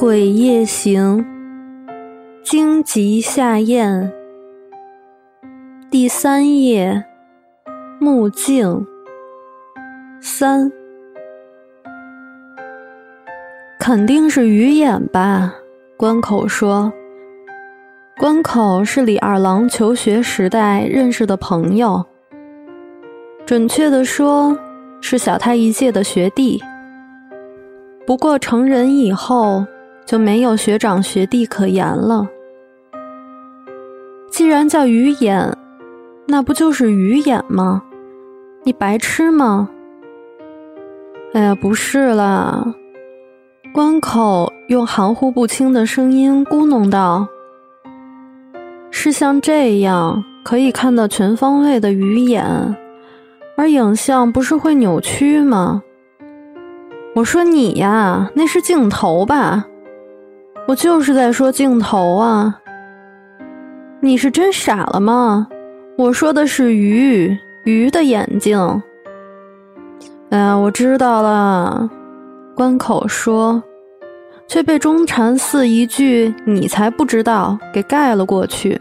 鬼夜行，荆棘下咽。第三页，目镜三，肯定是鱼眼吧？关口说。关口是李二郎求学时代认识的朋友，准确的说，是小他一届的学弟。不过成人以后就没有学长学弟可言了。既然叫鱼眼，那不就是鱼眼吗？你白痴吗？哎呀，不是啦。关口用含糊不清的声音咕哝道：“是像这样可以看到全方位的鱼眼，而影像不是会扭曲吗？”我说你呀，那是镜头吧？我就是在说镜头啊。你是真傻了吗？我说的是鱼，鱼的眼睛。哎呀，我知道了。关口说，却被中禅寺一句“你才不知道”给盖了过去。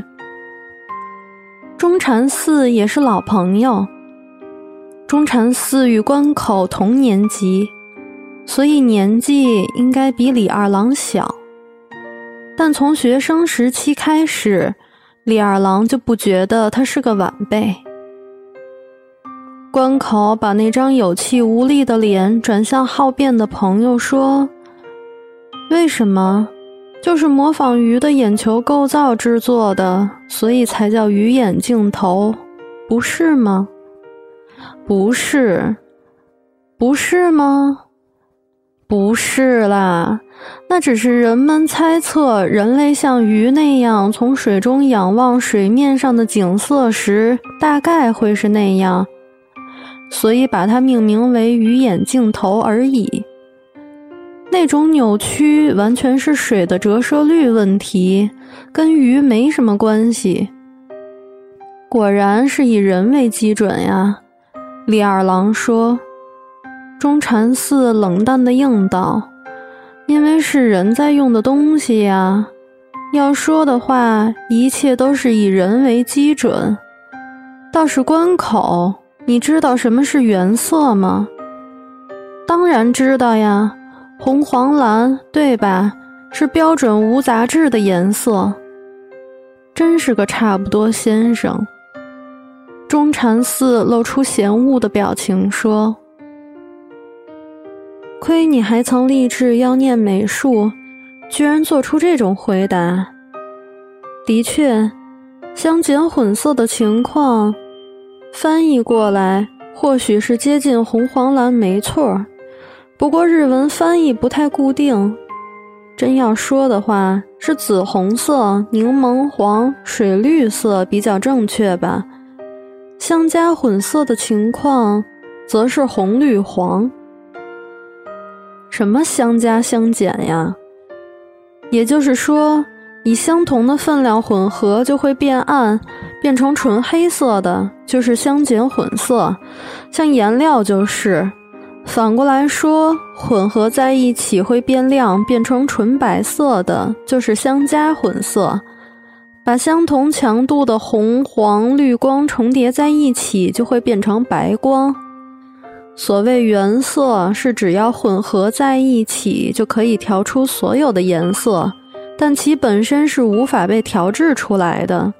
中禅寺也是老朋友。中禅寺与关口同年级。所以年纪应该比李二郎小，但从学生时期开始，李二郎就不觉得他是个晚辈。关口把那张有气无力的脸转向好辩的朋友说：“为什么？就是模仿鱼的眼球构造制作的，所以才叫鱼眼镜头，不是吗？不是，不是吗？”不是啦，那只是人们猜测人类像鱼那样从水中仰望水面上的景色时，大概会是那样，所以把它命名为鱼眼镜头而已。那种扭曲完全是水的折射率问题，跟鱼没什么关系。果然是以人为基准呀，李二郎说。中禅寺冷淡的应道：“因为是人在用的东西呀。要说的话，一切都是以人为基准。倒是关口，你知道什么是原色吗？当然知道呀，红、黄、蓝，对吧？是标准无杂质的颜色。真是个差不多先生。”中禅寺露出嫌恶的表情说。亏你还曾立志要念美术，居然做出这种回答。的确，相减混色的情况，翻译过来或许是接近红黄蓝，没错。不过日文翻译不太固定，真要说的话，是紫红色、柠檬黄、水绿色比较正确吧。相加混色的情况，则是红绿黄。什么相加相减呀？也就是说，以相同的分量混合就会变暗，变成纯黑色的，就是相减混色。像颜料就是。反过来说，混合在一起会变亮，变成纯白色的，就是相加混色。把相同强度的红、黄、绿光重叠在一起，就会变成白光。所谓原色是只要混合在一起就可以调出所有的颜色，但其本身是无法被调制出来的。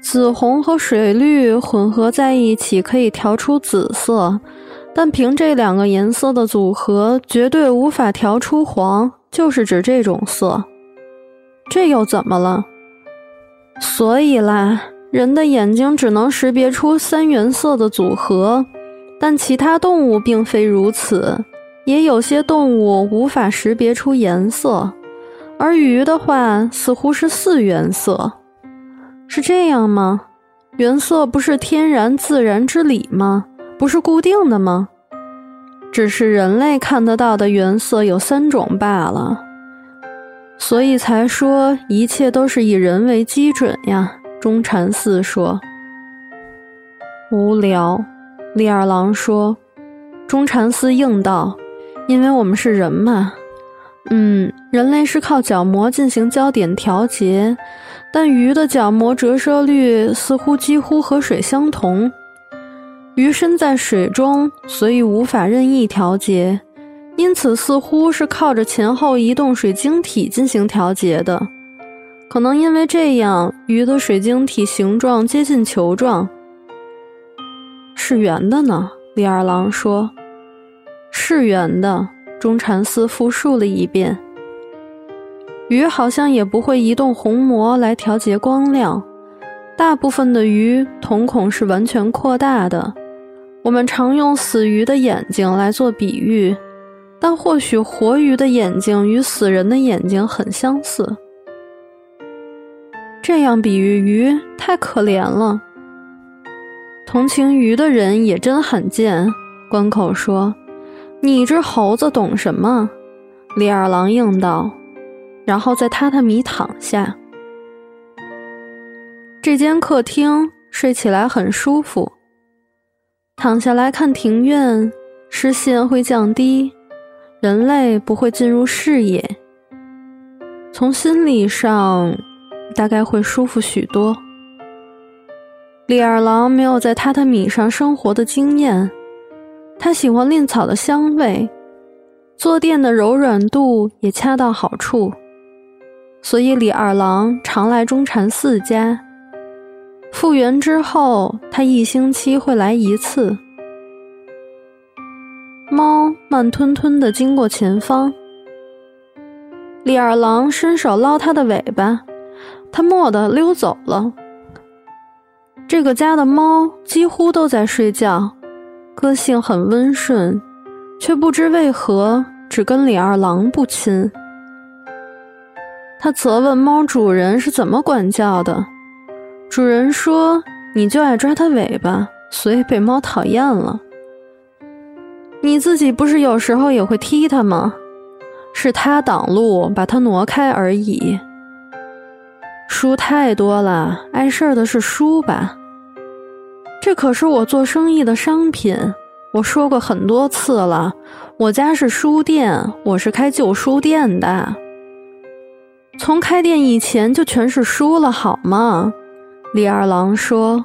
紫红和水绿混合在一起可以调出紫色，但凭这两个颜色的组合绝对无法调出黄，就是指这种色。这又怎么了？所以啦，人的眼睛只能识别出三原色的组合。但其他动物并非如此，也有些动物无法识别出颜色，而鱼的话似乎是四原色，是这样吗？原色不是天然自然之理吗？不是固定的吗？只是人类看得到的原色有三种罢了，所以才说一切都是以人为基准呀。中禅寺说：“无聊。”李二郎说：“中禅寺应道，因为我们是人嘛。嗯，人类是靠角膜进行焦点调节，但鱼的角膜折射率似乎几乎和水相同。鱼身在水中，所以无法任意调节，因此似乎是靠着前后移动水晶体进行调节的。可能因为这样，鱼的水晶体形状接近球状。是圆的呢，李二郎说。是圆的，中禅寺复述了一遍。鱼好像也不会移动虹膜来调节光亮。大部分的鱼瞳孔是完全扩大的。我们常用死鱼的眼睛来做比喻，但或许活鱼的眼睛与死人的眼睛很相似。这样比喻鱼太可怜了。同情鱼的人也真罕见。关口说：“你这猴子懂什么？”李二郎应道，然后在榻榻米躺下。这间客厅睡起来很舒服。躺下来看庭院，视线会降低，人类不会进入视野。从心理上。大概会舒服许多。李二郎没有在榻榻米上生活的经验，他喜欢蔺草的香味，坐垫的柔软度也恰到好处，所以李二郎常来中禅寺家。复原之后，他一星期会来一次。猫慢吞吞地经过前方，李二郎伸手捞它的尾巴。他蓦地溜走了。这个家的猫几乎都在睡觉，个性很温顺，却不知为何只跟李二郎不亲。他责问猫主人是怎么管教的，主人说：“你就爱抓它尾巴，所以被猫讨厌了。你自己不是有时候也会踢它吗？是它挡路，把它挪开而已。”书太多了，碍事儿的是书吧？这可是我做生意的商品。我说过很多次了，我家是书店，我是开旧书店的。从开店以前就全是书了，好吗？李二郎说。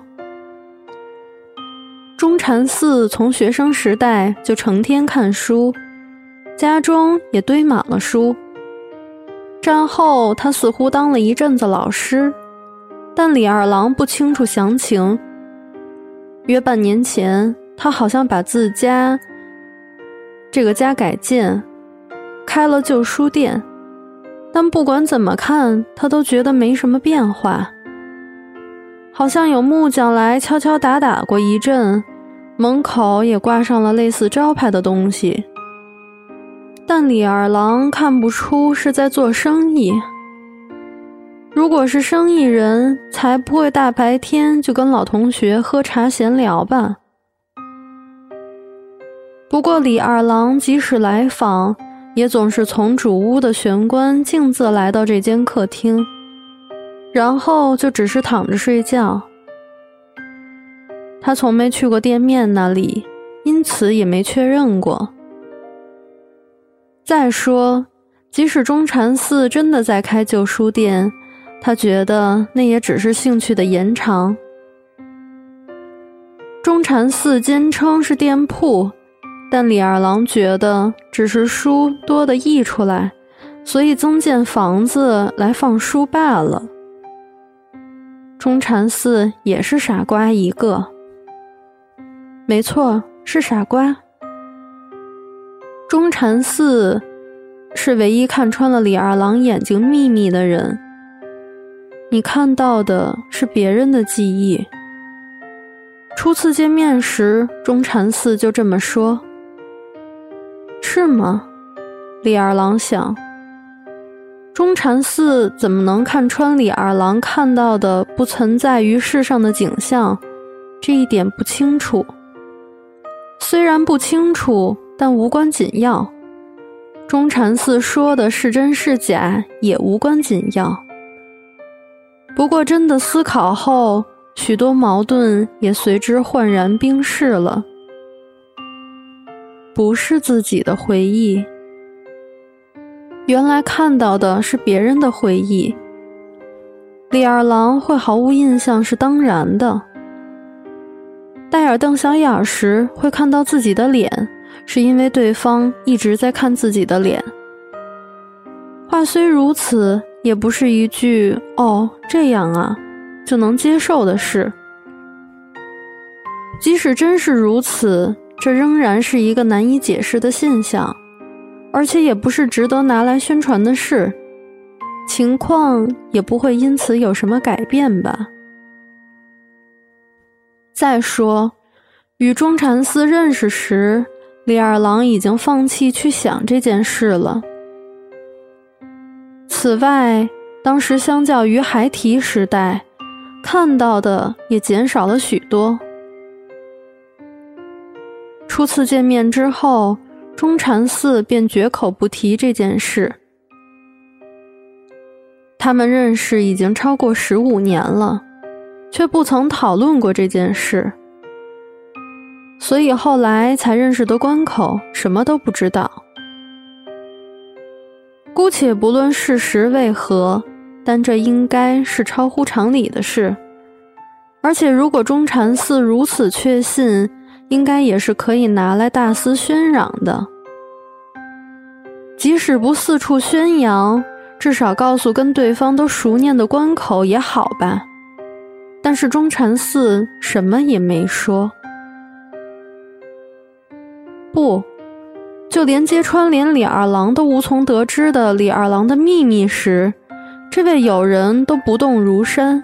中禅寺从学生时代就成天看书，家中也堆满了书。战后，他似乎当了一阵子老师，但李二郎不清楚详情。约半年前，他好像把自家这个家改建，开了旧书店，但不管怎么看，他都觉得没什么变化。好像有木匠来敲敲打打过一阵，门口也挂上了类似招牌的东西。但李二郎看不出是在做生意。如果是生意人，才不会大白天就跟老同学喝茶闲聊吧。不过李二郎即使来访，也总是从主屋的玄关径自来到这间客厅，然后就只是躺着睡觉。他从没去过店面那里，因此也没确认过。再说，即使中禅寺真的在开旧书店，他觉得那也只是兴趣的延长。中禅寺坚称是店铺，但李二郎觉得只是书多的溢出来，所以增建房子来放书罢了。中禅寺也是傻瓜一个，没错，是傻瓜。中禅寺是唯一看穿了李二郎眼睛秘密的人。你看到的是别人的记忆。初次见面时，中禅寺就这么说。是吗？李二郎想。中禅寺怎么能看穿李二郎看到的不存在于世上的景象？这一点不清楚。虽然不清楚。但无关紧要，中禅寺说的是真是假也无关紧要。不过真的思考后，许多矛盾也随之焕然冰释了。不是自己的回忆，原来看到的是别人的回忆。李二郎会毫无印象是当然的。戴尔瞪小眼时会看到自己的脸，是因为对方一直在看自己的脸。话虽如此，也不是一句“哦，这样啊”就能接受的事。即使真是如此，这仍然是一个难以解释的现象，而且也不是值得拿来宣传的事。情况也不会因此有什么改变吧。再说，与中禅寺认识时，李二郎已经放弃去想这件事了。此外，当时相较于孩提时代，看到的也减少了许多。初次见面之后，中禅寺便绝口不提这件事。他们认识已经超过十五年了，却不曾讨论过这件事，所以后来才认识的关口什么都不知道。姑且不论事实为何，但这应该是超乎常理的事。而且，如果中禅寺如此确信，应该也是可以拿来大肆宣扬的，即使不四处宣扬。至少告诉跟对方都熟念的关口也好吧，但是中禅寺什么也没说。不，就连揭穿连李二郎都无从得知的李二郎的秘密时，这位友人都不动如山，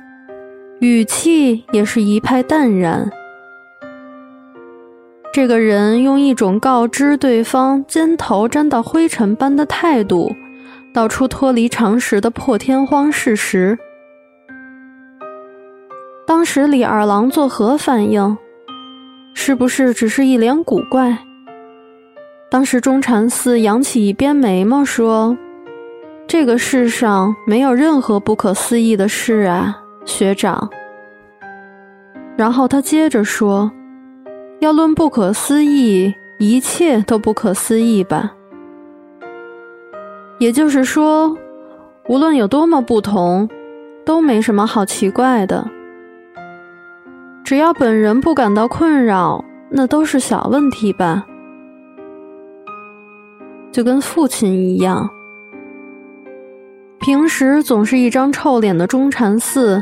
语气也是一派淡然。这个人用一种告知对方肩头沾到灰尘般的态度。道出脱离常识的破天荒事实。当时李二郎作何反应？是不是只是一脸古怪？当时中禅寺扬起一边眉毛说：“这个世上没有任何不可思议的事啊，学长。”然后他接着说：“要论不可思议，一切都不可思议吧。”也就是说，无论有多么不同，都没什么好奇怪的。只要本人不感到困扰，那都是小问题吧。就跟父亲一样，平时总是一张臭脸的中禅寺，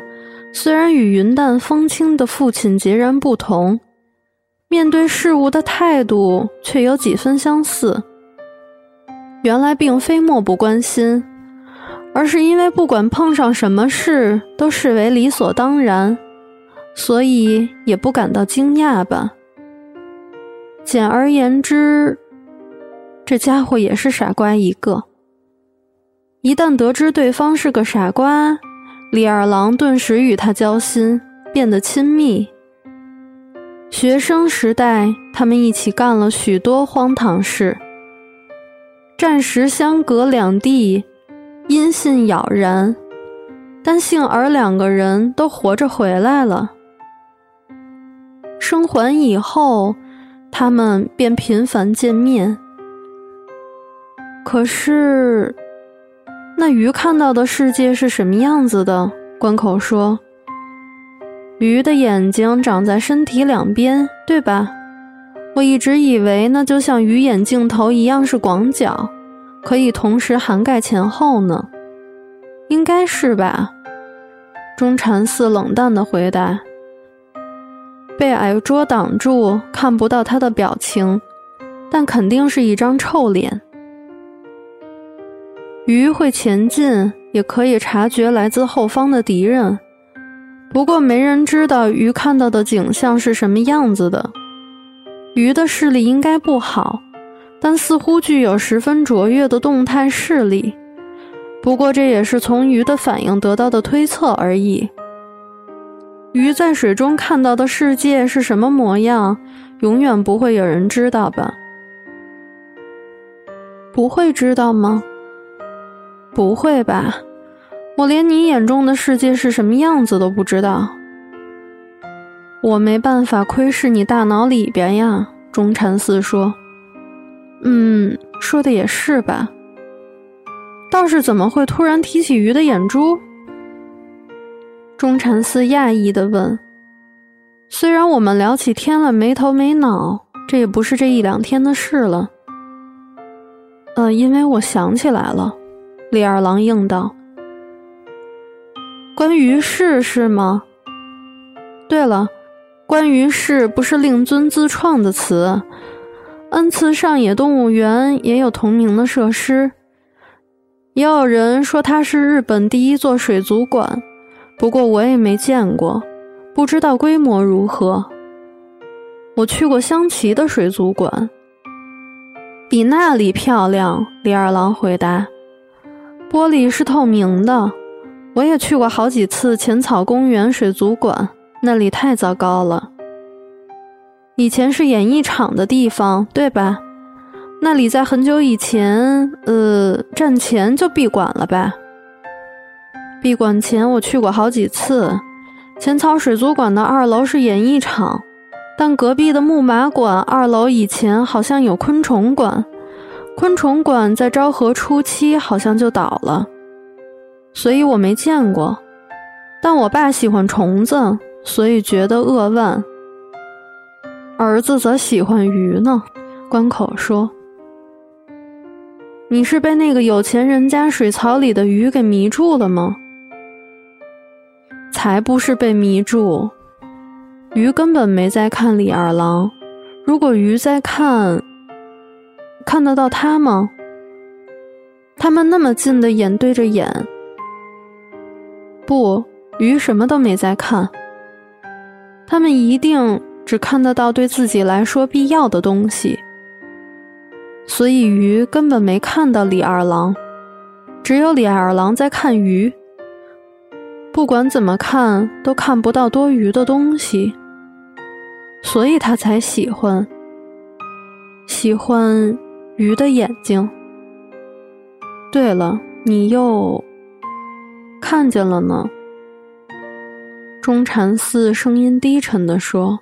虽然与云淡风轻的父亲截然不同，面对事物的态度却有几分相似。原来并非漠不关心，而是因为不管碰上什么事都视为理所当然，所以也不感到惊讶吧。简而言之，这家伙也是傻瓜一个。一旦得知对方是个傻瓜，李二郎顿时与他交心，变得亲密。学生时代，他们一起干了许多荒唐事。暂时相隔两地，音信杳然，但幸而两个人都活着回来了。生还以后，他们便频繁见面。可是，那鱼看到的世界是什么样子的？关口说：“鱼的眼睛长在身体两边，对吧？”我一直以为那就像鱼眼镜头一样是广角，可以同时涵盖前后呢，应该是吧？中禅寺冷淡的回答。被矮桌挡住，看不到他的表情，但肯定是一张臭脸。鱼会前进，也可以察觉来自后方的敌人，不过没人知道鱼看到的景象是什么样子的。鱼的视力应该不好，但似乎具有十分卓越的动态视力。不过这也是从鱼的反应得到的推测而已。鱼在水中看到的世界是什么模样，永远不会有人知道吧？不会知道吗？不会吧？我连你眼中的世界是什么样子都不知道。我没办法窥视你大脑里边呀，中禅寺说。嗯，说的也是吧。道士怎么会突然提起鱼的眼珠？中禅寺讶异的问。虽然我们聊起天了没头没脑，这也不是这一两天的事了。呃，因为我想起来了，李二郎应道：“关于是是吗？对了，关于是不是令尊自创的词？恩赐上野动物园也有同名的设施，也有人说它是日本第一座水族馆，不过我也没见过。”不知道规模如何。我去过香崎的水族馆，比那里漂亮。李二郎回答：“玻璃是透明的。”我也去过好几次浅草公园水族馆，那里太糟糕了。以前是演艺场的地方，对吧？那里在很久以前，呃，战前就闭馆了吧？闭馆前我去过好几次。浅草水族馆的二楼是演艺场，但隔壁的木马馆二楼以前好像有昆虫馆，昆虫馆在昭和初期好像就倒了，所以我没见过。但我爸喜欢虫子，所以觉得扼腕。儿子则喜欢鱼呢。关口说：“你是被那个有钱人家水槽里的鱼给迷住了吗？”才不是被迷住，鱼根本没在看李二郎。如果鱼在看，看得到他吗？他们那么近的眼对着眼，不，鱼什么都没在看。他们一定只看得到对自己来说必要的东西，所以鱼根本没看到李二郎，只有李二郎在看鱼。不管怎么看都看不到多余的东西，所以他才喜欢喜欢鱼的眼睛。对了，你又看见了呢？中禅寺声音低沉地说。